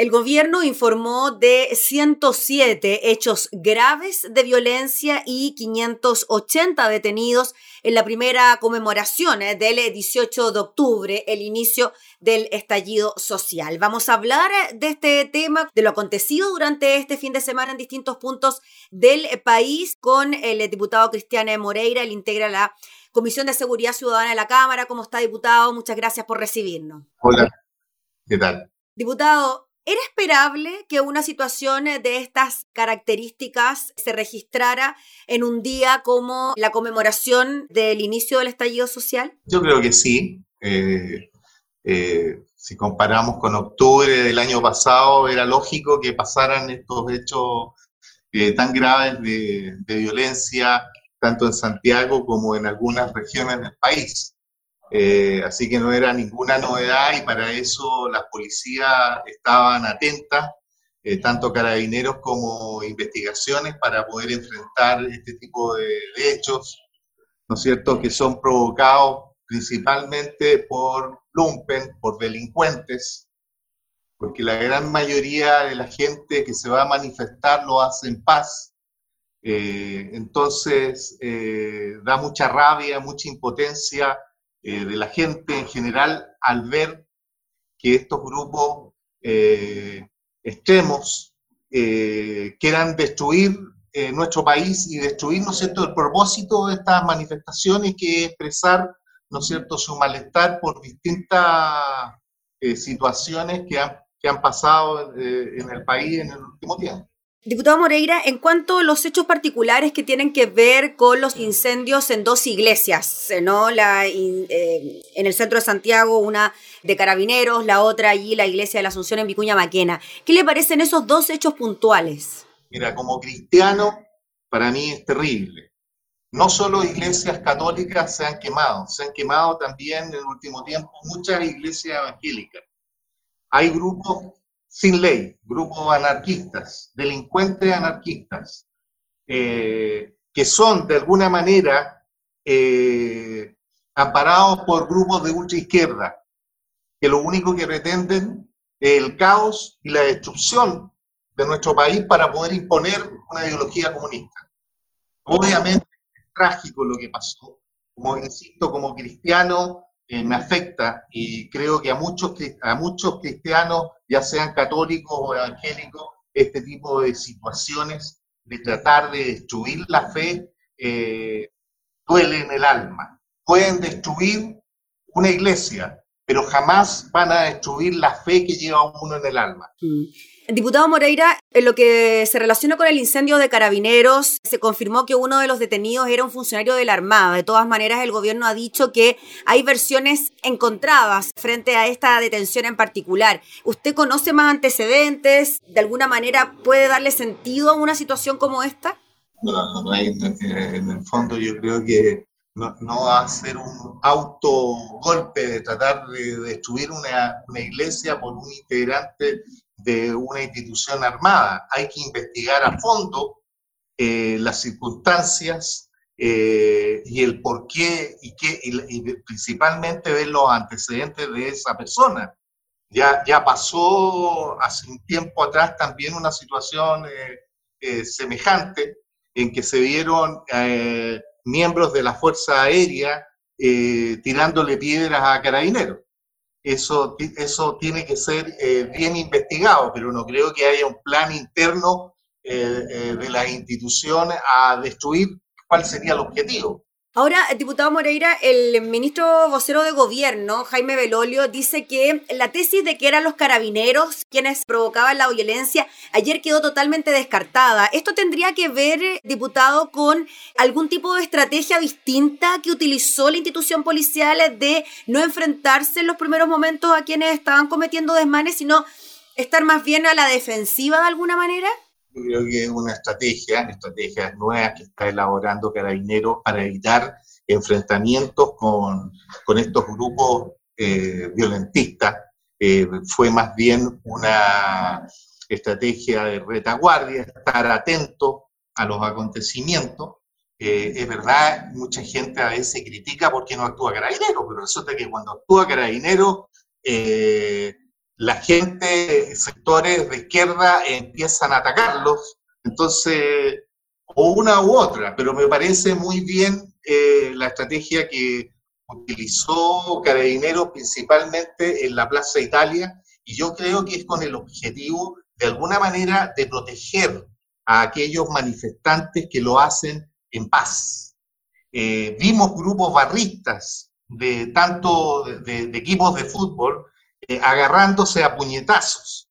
El gobierno informó de 107 hechos graves de violencia y 580 detenidos en la primera conmemoración eh, del 18 de octubre, el inicio del estallido social. Vamos a hablar eh, de este tema, de lo acontecido durante este fin de semana en distintos puntos del país con el diputado Cristiane Moreira, él integra la Comisión de Seguridad Ciudadana de la Cámara. ¿Cómo está, diputado? Muchas gracias por recibirnos. Hola, ¿qué tal? Diputado, ¿Era esperable que una situación de estas características se registrara en un día como la conmemoración del inicio del estallido social? Yo creo que sí. Eh, eh, si comparamos con octubre del año pasado, era lógico que pasaran estos hechos eh, tan graves de violencia, tanto en Santiago como en algunas regiones del país. Eh, así que no era ninguna novedad y para eso las policías estaban atentas, eh, tanto carabineros como investigaciones, para poder enfrentar este tipo de, hechos, ¿no es cierto?, que son provocados principalmente por lumpen, por delincuentes, porque la gran mayoría de la gente que se va a manifestar lo hace en paz. Eh, entonces, da mucha rabia, mucha impotencia eh, de la gente en general al ver que estos grupos eh, extremos eh, quieran destruir nuestro país y destruir, ¿no es cierto?, el propósito de estas manifestaciones que es expresar, ¿no es cierto?, su malestar por distintas situaciones que han, que han pasado en el país en el último tiempo. Diputado Moreira, en cuanto a los hechos particulares que tienen que ver con los incendios en dos iglesias, ¿no? La, eh, en el centro de Santiago, una de Carabineros, la otra allí, la iglesia de la Asunción en Vicuña Maquena. ¿Qué le parecen esos dos hechos puntuales? Mira, como cristiano, para mí es terrible. No solo iglesias católicas se han quemado, se han quemado también en el último tiempo muchas iglesias evangélicas. Hay grupos sin ley, grupos anarquistas, delincuentes anarquistas, eh, que son de alguna manera eh, amparados por grupos de ultra izquierda, que lo único que pretenden es el caos y la destrucción de nuestro país para poder imponer una ideología comunista. Obviamente es trágico lo que pasó. Como insisto, como cristiano, eh, me afecta y creo que a muchos, a muchos cristianos, ya sean católicos o evangélicos, este tipo de situaciones de tratar de destruir la fe eh, duele en el alma. Pueden destruir una iglesia, pero jamás van a destruir la fe que lleva uno en el alma. Mm. Diputado Moreira, en lo que se relaciona con el incendio de Carabineros, se confirmó que uno de los detenidos era un funcionario de la Armada. De todas maneras, el gobierno ha dicho que hay versiones encontradas frente a esta detención en particular. ¿Usted conoce más antecedentes? ¿De alguna manera puede darle sentido a una situación como esta? No, no, en el fondo yo creo que no, a ser un autogolpe de tratar de destruir una, una iglesia por un integrante de una institución armada. Hay que investigar a fondo eh, las circunstancias eh, y el por qué y, qué, y, principalmente ver los antecedentes de esa persona. Ya, ya pasó hace un tiempo atrás también una situación eh, semejante en que se vieron miembros de la Fuerza Aérea tirándole piedras a carabineros eso, eso tiene que ser eh, bien investigado, pero no creo que haya un plan interno eh, eh, de la institución a destruir cuál sería el objetivo. Ahora, diputado Moreira, el ministro vocero de gobierno, Jaime Belolio, dice que la tesis de que eran los carabineros quienes provocaban la violencia ayer quedó totalmente descartada. ¿Esto tendría que ver, diputado, con algún tipo de estrategia distinta que utilizó la institución policial de no enfrentarse en los primeros momentos a quienes estaban cometiendo desmanes, sino estar más bien a la defensiva de alguna manera? Yo creo que es una estrategia, estrategia nueva que está elaborando Carabineros para evitar enfrentamientos con, con estos grupos eh, violentistas. Eh, fue más bien una estrategia de retaguardia, estar atento a los acontecimientos. Eh, es verdad, mucha gente a veces critica por qué no actúa Carabinero, pero resulta que cuando actúa Carabinero, la gente, sectores de izquierda empiezan a atacarlos, entonces, o una u otra, pero me parece muy bien eh, la estrategia que utilizó Carabineros principalmente en la Plaza Italia, y yo creo que es con el objetivo, de alguna manera, de proteger a aquellos manifestantes que lo hacen en paz. Eh, vimos grupos barristas de tanto de, equipos de fútbol agarrándose a puñetazos.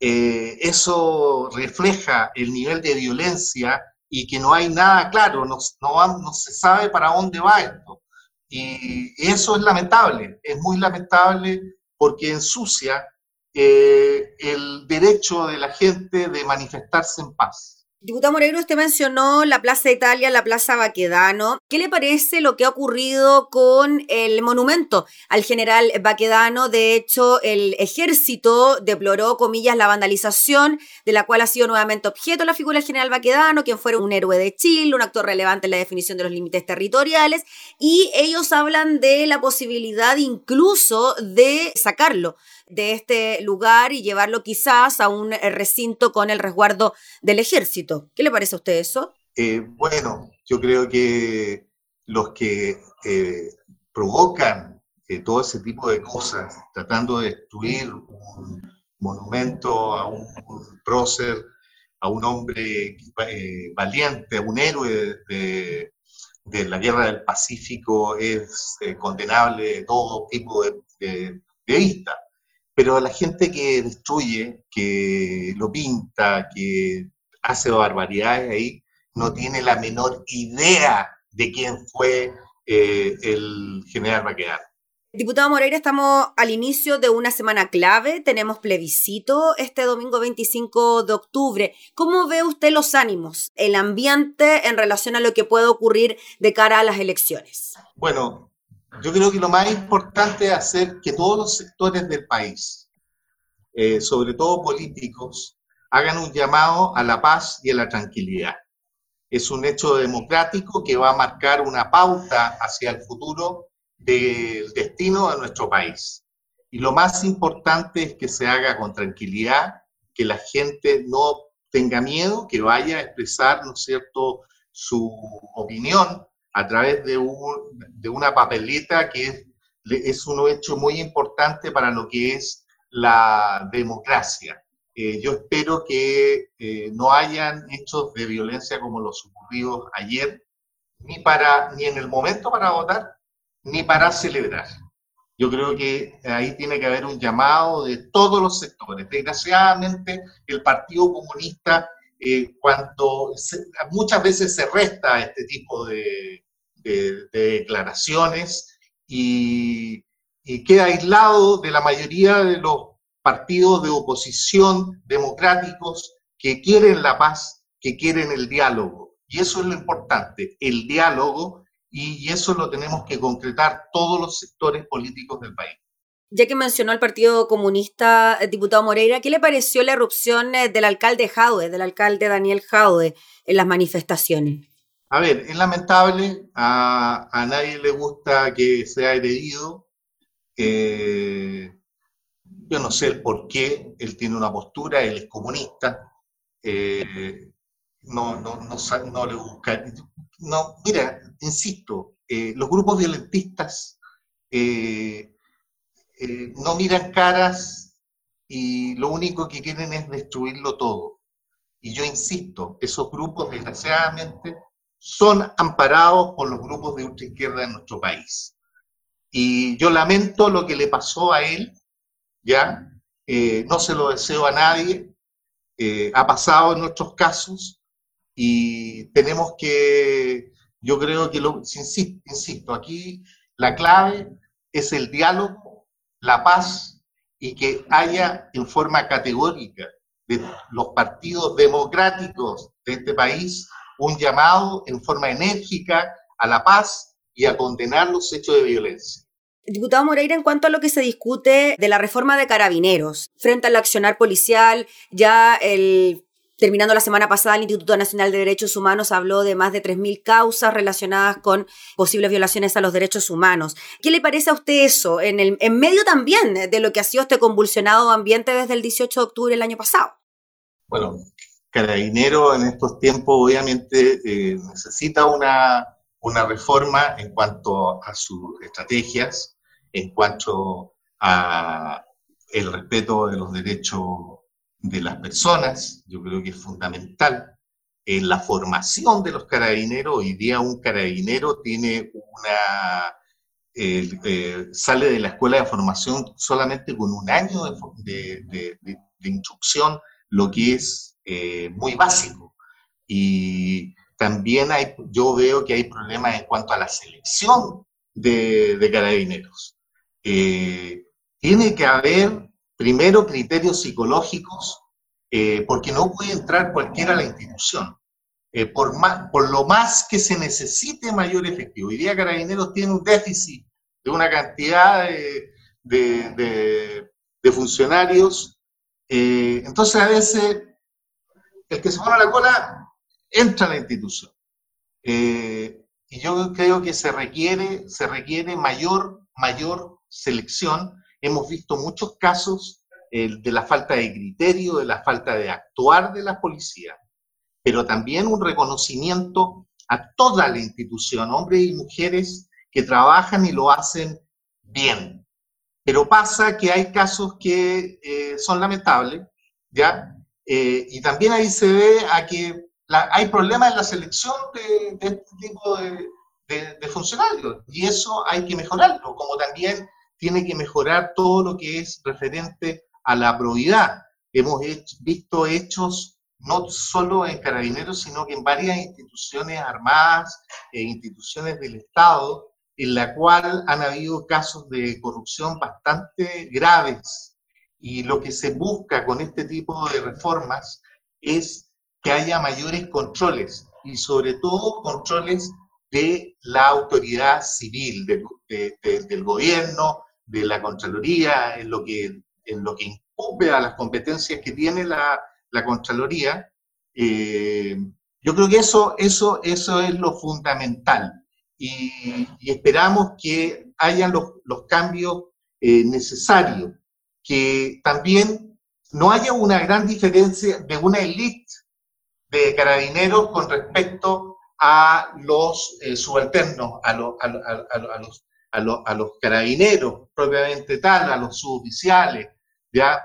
Eh, eso refleja el nivel de violencia y que no hay nada claro, no se sabe para dónde va esto. Y eso es lamentable, es muy lamentable porque ensucia eh, el derecho de la gente de manifestarse en paz. Diputado Moreiro, usted mencionó la Plaza Italia, la Plaza Baquedano. ¿Qué le parece lo que ha ocurrido con el monumento al general Baquedano? De hecho, el ejército deploró, comillas, la vandalización, de la cual ha sido nuevamente objeto la figura del general Baquedano, quien fue un héroe de Chile, un actor relevante en la definición de los límites territoriales, y ellos hablan de la posibilidad incluso de sacarlo de este lugar y llevarlo quizás a un eh, recinto con el resguardo del ejército. ¿Qué le parece a usted eso? Eh, bueno, yo creo que los que eh, provocan todo ese tipo de cosas, tratando de destruir un monumento a un, prócer, a un hombre valiente, a un héroe de, la guerra del Pacífico, es condenable de todo tipo de, de vista. Pero la gente que destruye, que lo pinta, que hace barbaridades ahí, no tiene la menor idea de quién fue eh, el general Baquedano. Diputado Moreira, estamos al inicio de una semana clave, tenemos plebiscito este domingo 25 de octubre. ¿Cómo ve usted los ánimos, el ambiente en relación a lo que puede ocurrir de cara a las elecciones? Bueno, yo creo que lo más importante es hacer que todos los sectores del país, eh, sobre todo políticos, hagan un llamado a la paz y a la tranquilidad. Es un hecho democrático que va a marcar una pauta hacia el futuro del destino de nuestro país. Y lo más importante es que se haga con tranquilidad, que la gente no tenga miedo, que vaya a expresar, ¿no es cierto?, su opinión a través de, una papeleta que es, es, un hecho muy importante para lo que es la democracia. Eh, yo espero que eh, no hayan hechos de violencia como los ocurridos ayer, ni, para, ni en el momento para votar, ni para celebrar. Yo creo que ahí tiene que haber un llamado de todos los sectores. Desgraciadamente, el Partido Comunista, eh, cuando muchas veces se resta este tipo de, de, declaraciones y, queda aislado de la mayoría de los partidos de oposición democráticos que quieren la paz, que quieren el diálogo. Y eso es lo importante, el diálogo, y eso lo tenemos que concretar todos los sectores políticos del país. Ya que mencionó al Partido Comunista, eh, diputado Moreira, ¿qué le pareció la erupción eh, del alcalde Jaude, del alcalde Daniel Jaude, en las manifestaciones? A ver, es lamentable, a, nadie le gusta que sea herido. Eh, yo no sé el por qué, él tiene una postura, él es comunista, eh, no, no, no, le busca. No, mira, insisto, eh, los grupos violentistas no miran caras y lo único que quieren es destruirlo todo. Y yo insisto, esos grupos desgraciadamente son amparados por los grupos de ultraizquierda en nuestro país. Y yo lamento lo que le pasó a él, ¿ya? Eh, no se lo deseo a nadie, eh, ha pasado en nuestros casos y tenemos que, yo creo que, lo, insisto, insisto, aquí la clave es el diálogo, la paz y que haya en forma categórica de los partidos democráticos de este país un llamado en forma enérgica a la paz y a condenar los hechos de violencia. Diputado Moreira, en cuanto a lo que se discute de la reforma de carabineros frente al accionar policial, ya el Terminando la semana pasada, el Instituto Nacional de Derechos Humanos habló de más de 3.000 causas relacionadas con posibles violaciones a los derechos humanos. ¿Qué le parece a usted eso, en, el, en medio también de lo que ha sido este convulsionado ambiente desde el 18 de octubre del año pasado? Bueno, Carabinero en estos tiempos obviamente eh, necesita una, una reforma en cuanto a sus estrategias, en cuanto a el respeto de los derechos de las personas, yo creo que es fundamental. En la formación de los carabineros, hoy día un carabinero tiene una, eh, sale de la escuela de formación solamente con un año de, instrucción, lo que es eh, muy básico. Y también hay, yo veo que hay problemas en cuanto a la selección de, carabineros. Eh, tiene que haber primero criterios psicológicos, eh, porque no puede entrar cualquiera a la institución. Eh, por, más, por lo más que se necesite mayor efectivo. Hoy día Carabineros tiene un déficit de una cantidad de, funcionarios. entonces a veces el que se pone la cola entra a la institución. Eh, y yo creo que se requiere, se requiere mayor, mayor selección. Hemos visto muchos casos eh, de la falta de criterio, de la falta de actuar de la policía, pero también un reconocimiento a toda la institución, hombres y mujeres que trabajan y lo hacen bien. Pero pasa que hay casos que eh, son lamentables, ¿ya? Y también ahí se ve a que hay problemas en la selección de, este tipo de, funcionarios y eso hay que mejorarlo, como también tiene que mejorar todo lo que es referente a la probidad. Hemos visto hechos no solo en carabineros, sino que en varias instituciones armadas e instituciones del Estado, en la cual han habido casos de corrupción bastante graves. Y lo que se busca con este tipo de reformas es que haya mayores controles y sobre todo controles de la autoridad civil, del gobierno, de la Contraloría, en lo que, en lo que incumbe a las competencias que tiene la, Contraloría. Eh, yo creo que eso, eso, eso es lo fundamental y, esperamos que hayan los, cambios eh, necesarios, que también no haya una gran diferencia de una élite de carabineros con respecto a los eh, subalternos, a, los, a, los, carabineros propiamente tal, a los suboficiales, ¿ya?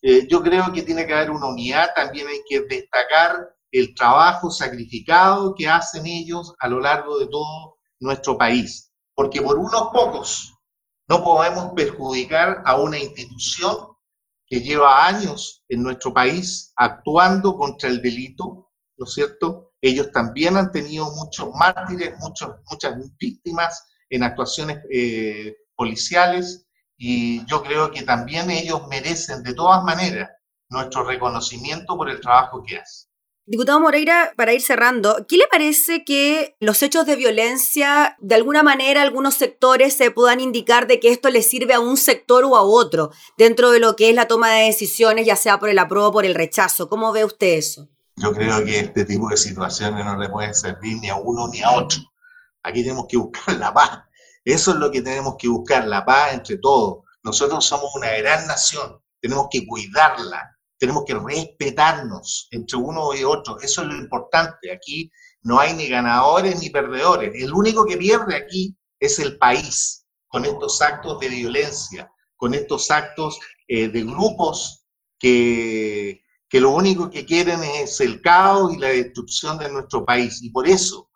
Eh, yo creo que tiene que haber una unidad, también hay que destacar el trabajo sacrificado que hacen ellos a lo largo de todo nuestro país, porque por unos pocos no podemos perjudicar a una institución que lleva años en nuestro país actuando contra el delito, ¿no es cierto? Ellos también han tenido muchos mártires, muchas víctimas en actuaciones eh, policiales y yo creo que también ellos merecen de todas maneras nuestro reconocimiento por el trabajo que hacen. Diputado Moreira, para ir cerrando, ¿qué le parece que los hechos de violencia, de alguna manera, algunos sectores se puedan indicar de que esto le sirve a un sector o a otro dentro de lo que es la toma de decisiones, ya sea por el apruebo o por el rechazo? ¿Cómo ve usted eso? Yo creo que este tipo de situaciones no le pueden servir ni a uno ni a otro. Aquí tenemos que buscar la paz. Eso es lo que tenemos que buscar, la paz entre todos. Nosotros somos una gran nación, tenemos que cuidarla, tenemos que respetarnos entre uno y otro. Eso es lo importante. Aquí no hay ni ganadores ni perdedores. El único que pierde aquí es el país con estos actos de violencia, con estos actos eh, de grupos que, que lo único que quieren es el caos y la destrucción de nuestro país. Y por eso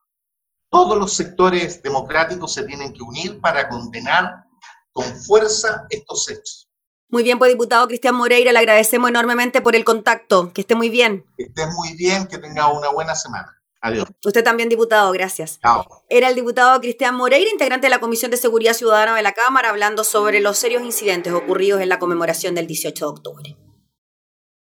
todos los sectores democráticos se tienen que unir para condenar con fuerza estos hechos. Muy bien, pues diputado Cristian Moreira, le agradecemos enormemente por el contacto. Que esté muy bien. Que esté muy bien, que tenga una buena semana. Adiós. Usted también, diputado, gracias. Chao. Era el diputado Cristian Moreira, integrante de la Comisión de Seguridad Ciudadana de la Cámara, hablando sobre los serios incidentes ocurridos en la conmemoración del 18 de octubre.